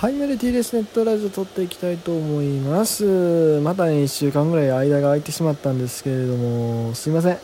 はい、メルティーレスネットラジオ撮っていきたいと思います。またね、1週間ぐらい間が空いてしまったんですけれども、すいません。い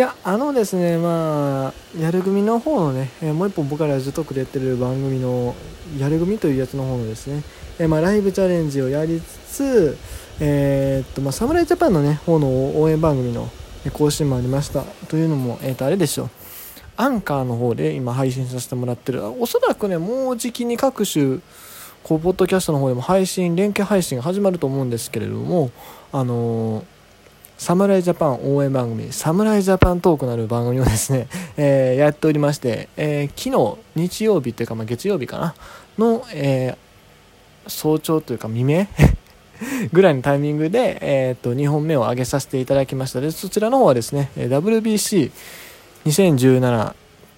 や、あのですね、まあ、やる組の方のね、えもう一本僕がラジオトークでやってる番組の、やる組というやつの方のですね、えまあ、ライブチャレンジをやりつつ、えーっと、まあ、侍ジャパンのね、方の応援番組の更新もありました。というのも、えーっと、あれでしょう。アンカーの方で今配信させてもらってる。おそらくねもうじきに各種こうポッドキャストの方でも配信連携配信が始まると思うんですけれどもあのー侍ジャパン応援番組侍ジャパントークなる番組をですね、えーやっておりまして、えー昨日日曜日というか、まあ、月曜日かなの、えー早朝というか未明 ぐらいのタイミングで、えー、と2本目を上げさせていただきました。でそちらの方はですね WBC 2017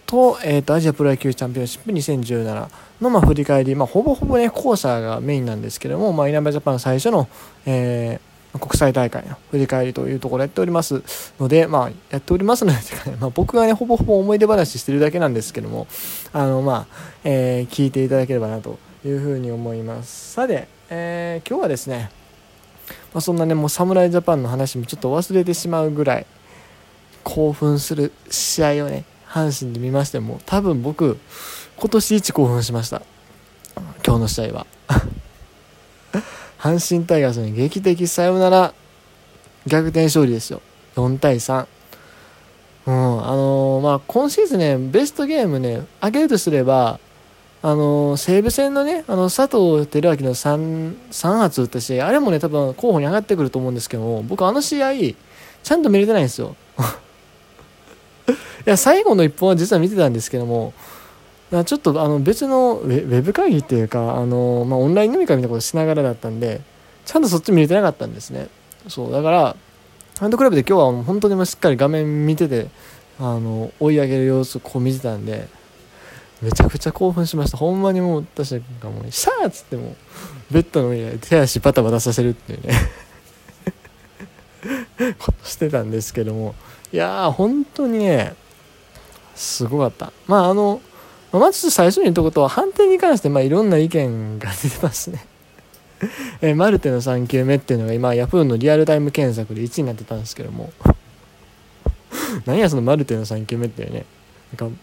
と,、えー、とアジアプロ野球チャンピオンシップ2017の、まあ、振り返り、まあ、ほぼほぼね後者がメインなんですけども、まあ、稲葉ジャパン最初の、えー国際大会の振り返りというところやっておりますので、まあ、やっておりますので、ねまあ、僕がね、ほぼほぼ思い出話してるだけなんですけども、あの、まあ、えー聞いていただければなというふうに思います。さて、えー今日はですね、まあ、そんなね、もう侍ジャパンの話もちょっと忘れてしまうぐらい、興奮する試合をね、阪神で見ましても、多分僕、今年一興奮しました。今日の試合は。阪神タイガースに劇的サヨナラ逆転勝利ですよ。4対3。うん、あのーまあ、今シーズンね、ベストゲームね、上げるとすれば、あのー西武戦のね、あの、佐藤輝明の 3, 3発打った試合、あれもね、多分候補に上がってくると思うんですけども、僕あの試合、ちゃんと見れてないんですよ。や、最後の一本は実は見てたんですけども、ちょっとあの別のウェブ会議っていうか、あのまあ、オンライン飲み会みたいなことしながらだったんで、ちゃんとそっち見れてなかったんですね。そう、だから、ハンドクラブで今日は本当にしっかり画面見てて、あの、追い上げる様子をこう見てたんで、めちゃくちゃ興奮しました。ほんまにもう私がもう、シャーっつっても、ベッドの上で手足バタバタさせるっていうね、ことしてたんですけども、いやー、本当にね、すごかった。まあ、あの、まず最初に言ったことは、判定に関して、まあ、いろんな意見が出てますね。えマルテの3球目っていうのが今、ヤフーのリアルタイム検索で1位になってたんですけども、何やそのマルテの3球目ってね、なんか、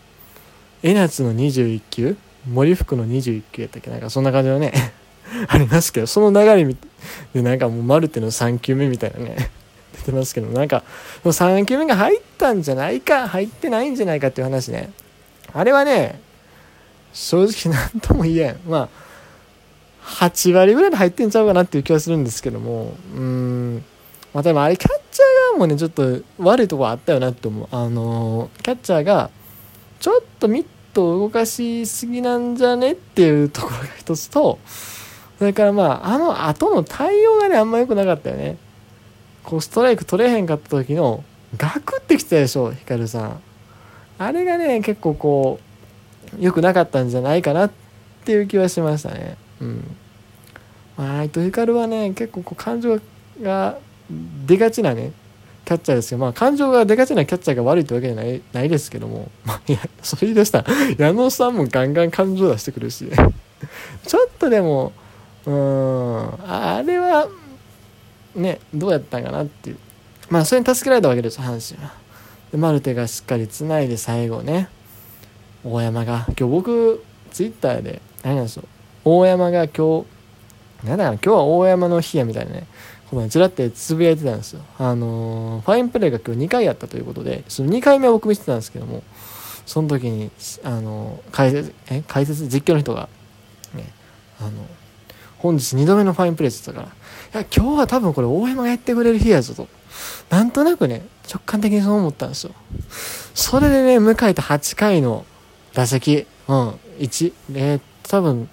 江夏の21球？森福の21球やったっけ？なんかそんな感じのね、ありますけど、その流れで、なんかもうマルテの3球目みたいなね、てますけど、なんか、その3球目が入ったんじゃないか、入ってないんじゃないかっていう話ね。あれはね、正直なんとも言えん。まあ、8割ぐらいで入ってんちゃうかなっていう気はするんですけども、うん、まあ、でもあれ、キャッチャー側もね、ちょっと悪いとこあったよなって思う。あのーキャッチャーが、ちょっとミットを動かしすぎなんじゃねっていうところが一つと、それからまあ、あの後の対応がね、あんま良くなかったよね。こう、ストライク取れへんかった時の、ガクってきたでしょ、ヒカルさん。あれがね、結構こう、良くなかったんじゃないかなっていう気はしましたね。うん。まあ、伊藤ヒカルはね、結構こう感情が出がちなね、キャッチャーですけど、まあ、感情が出がちなキャッチャーが悪いってわけじゃないないですけども、まあ、いや、それ言い出した、矢野さんもガンガン感情出してくるし、ちょっとでも、うん、あれは、ね、どうやったんかなっていう。まあ、それに助けられたわけですよ、阪神は。で、マルテがしっかりつないで最後ね、大山が、今日僕、ツイッターで、何なんでしょう、大山が今日、なんだかな、今日は大山の日やみたいなね、このちらってつぶやいてたんですよ。あのーファインプレーが今日2回やったということで、その2回目は僕見てたんですけども、その時に、あのー解説、え、解説、実況の人が、ね、あの、本日2度目のファインプレーって言ったから、いや、今日は多分これ大山がやってくれる日やぞと。なんとなくね、直感的にそう思ったんですよ。それでね、迎えた8回の打席、うん、1、えー、多分、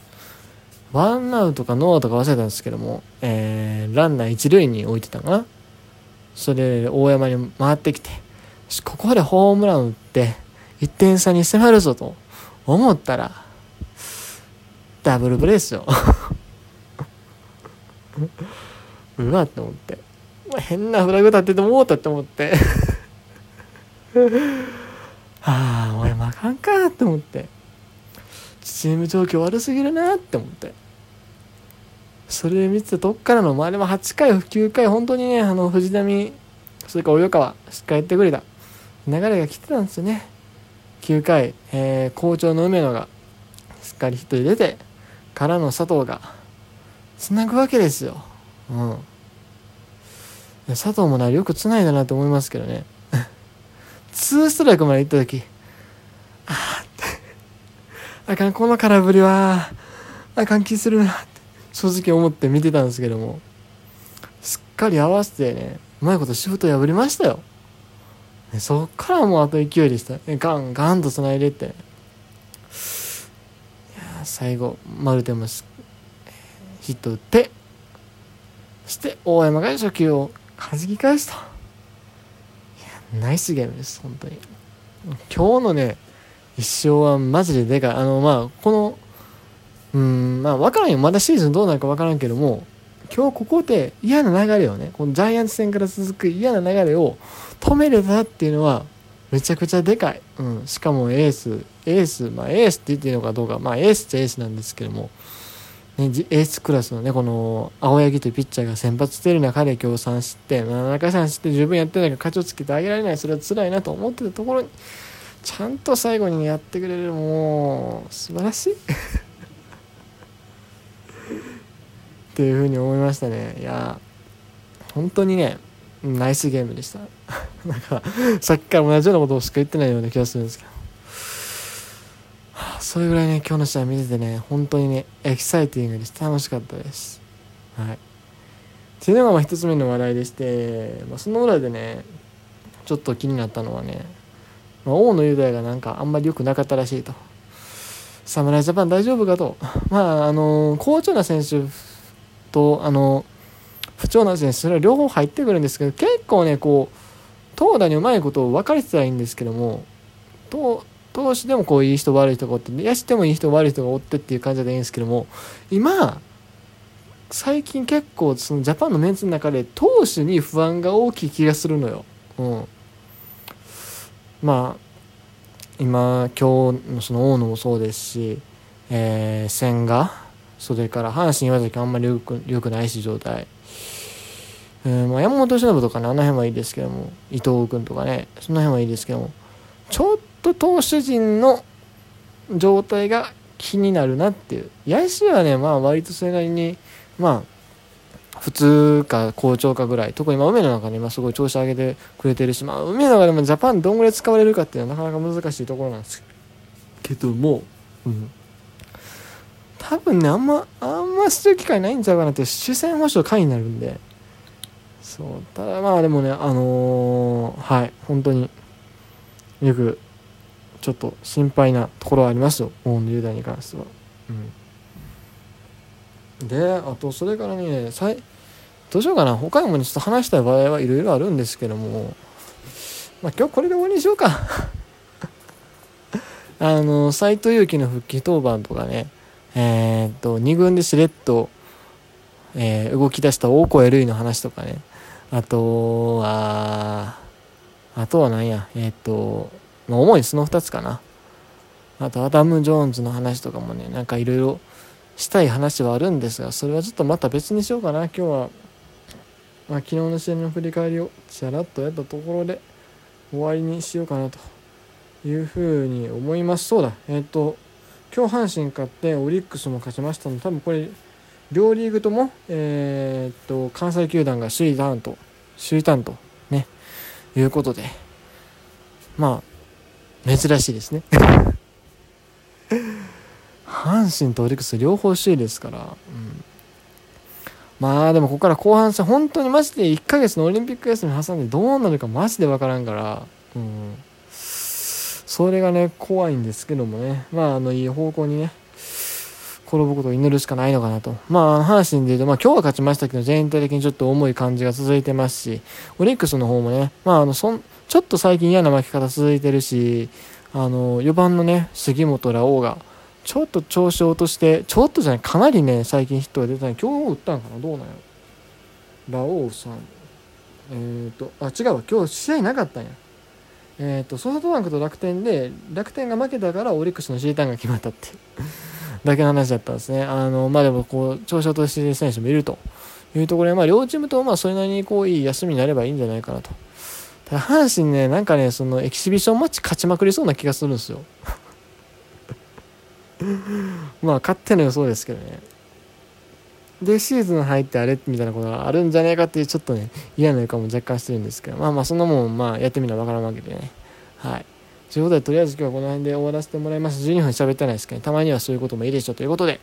ワンアウトかノーアウトか忘れたんですけども、えー、ランナー一塁に置いてたのかなそれで大山に回ってきて、ここでホームラン打って、1点差に迫るぞと思ったら、ダブルプレーですよ。うわって思って。変なフラグ立っててもうたって思って。ああ、俺もあかんかって思って。チーム状況悪すぎるなって思ってそれ見てたとこからのまあでも8回9回本当にねあの藤波それから及川しっかりやってくれた流れが来てたんですよね9回、えー、好調の梅野がしっかりヒットで出てからの佐藤がつなぐわけですよ。うん。佐藤もなよくつないだなと思いますけどね。2ストライクまで行った時。ああって。あかんこの空振りは。あかん気するな。って正直思って見てたんですけども。しっかり合わせてねうまいことシフト破りましたよ。ねそっからもうあと勢いでした。ガンガンとつないでって。いや最後マルテもヒット打ってそして大山が初球を弾き返すと。いやナイスゲームです本当に。今日のね一勝はマジででかい。あのまあこのうんまあ分からんよ。まだシーズンどうなるか分からんけども今日ここで嫌な流れをねこのジャイアンツ戦から続く嫌な流れを止めれたっていうのはめちゃくちゃでかい、うん、しかもエースエースまあエースって言っていいのかどうか。まあエースっちゃエースなんですけども、ね、エースクラスのねこの青柳というピッチャーが先発している中で今日3失点7回3失点十分やってないから勝ちをつけてあげられない。それは辛いなと思ってたところにちゃんと最後にやってくれる。もう素晴らしい。っていうふうに思いましたね。いや本当にねナイスゲームでした。なんかさっきから同じようなことをしか言ってないような気がするんですけど、それぐらいね今日の試合見ててね本当にねエキサイティングでし楽しかったです。はい。っていうのがまあ一つ目の話題でして、まあ、その裏でねちょっと気になったのはね、まあ、大野雄大がなんかあんまり良くなかったらしいと。侍ジャパン大丈夫かと。まああの好調な選手とあの不調な選手それは両方入ってくるんですけど結構ねこう投打にうまいことを分かれてたらいいんですけども投投手でもこういい人悪い人がおって野手でもいい人悪い人がおってっていう感じでいいんですけども今最近結構そのジャパンのメンツの中で投手に不安が大きい気がするのよ。うん、まあ今今日のその大野もそうですし、えー、千賀それから阪神岩崎あんまりよくよくないし状態、えー、まあ、山本忍とかねあの辺はいいですけども伊藤君とかねその辺はいいですけどもちょっと投手陣の状態が気になるなっていう。野手はねまあ割とそれなりにまあ普通か好調かぐらい。特に今梅の中で今すごい調子上げてくれてるしまあ梅の中でもジャパンどんぐらい使われるかっていうのはなかなか難しいところなんですけども、うん、多分ねあんまあんましてる機会ないんちゃうかなって主戦保障会になるんで。そう。ただまあでもねあのー、はい。本当によくちょっと心配なところはありますよ大野雄大に関しては。うん。であとそれからねさいどうしようかな。他にもねちょっと話したい場合はいろいろあるんですけども。まあ今日これで終わりにしようか。あの斎藤佑樹の復帰登板とかね。えー、っと、2軍でしれっと、えー、動き出した大声類の話とかね。あとは、あとは何や、えー、っと、まあ、主にその2つかな。あと、アダム・ジョーンズの話とかもね、なんかいろいろしたい話はあるんですが、それはちょっとまた別にしようかな。今日は、まあ、昨日の試合の振り返りをちゃらっとやったところで終わりにしようかなというふうに思います。そうだ、えっ、と、今日阪神勝ってオリックスも勝ちましたので多分これ両リーグとも、えー、っと関西球団が首位担当首位担当ねいうことでまあ珍しいですね。阪神とオリックス両方首位ですから、うん、まあでもここから後半戦本当にマジで1ヶ月のオリンピック休み挟んでどうなるかマジで分からんから、うん、それがね怖いんですけどもね。まああのいい方向にね転ぶことを祈るしかないのかなと。まあ、阪神で言うと、まあ今日は勝ちましたけど、全体的にちょっと重い感じが続いてますし、オリックスの方もね、まああの、そん、ちょっと最近嫌な負け方続いてるし、あの、4番のね、杉本ラオウが、ちょっと調子を落として、ちょっとじゃない、かなりね、最近ヒットが出たね。今日打ったんかな？どうなんやラオウさん。えっ、ー、と、あ、違うわ。今日試合なかったんや。えっ、ー、とソフトバンクと楽天で楽天が負けたからオリックスの C ターンが決まったって だけの話だったんですね。あの、まあでも、こう、調子を落としてる選手もいるというところで、まあ両チームとまあそれなりにこう、いい休みになればいいんじゃないかなと。ただ、阪神ね、なんかね、そのエキシビションマッチ勝ちまくりそうな気がするんですよ。まあ、勝手の予想ですけどね。で、シーズン入ってあれみたいなことがあるんじゃねえかっていう、ちょっとね、嫌な予感も若干してるんですけど、まあまあ、そんなもん、まあ、やってみなわからんわけでね。はい。ということで、とりあえず今日はこの辺で終わらせてもらいます。12分喋ってないですけど、ね、たまにはそういうこともいいでしょうということで、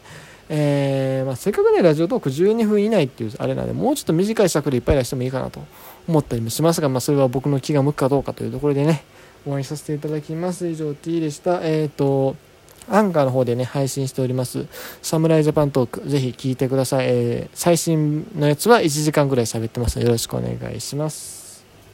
えー、まあ、せっかくね、ラジオトーク12分以内っていうあれなんで、もうちょっと短い尺でいっぱい出してもいいかなと思ったりもしますが、まあ、それは僕の気が向くかどうかというところでね、終わりさせていただきます。以上、T でした。えっ、ー、と、アンカーの方でね、配信しております、侍ジャパントーク、ぜひ聞いてください。えー、最新のやつは1時間ぐらい喋ってますので、よろしくお願いします。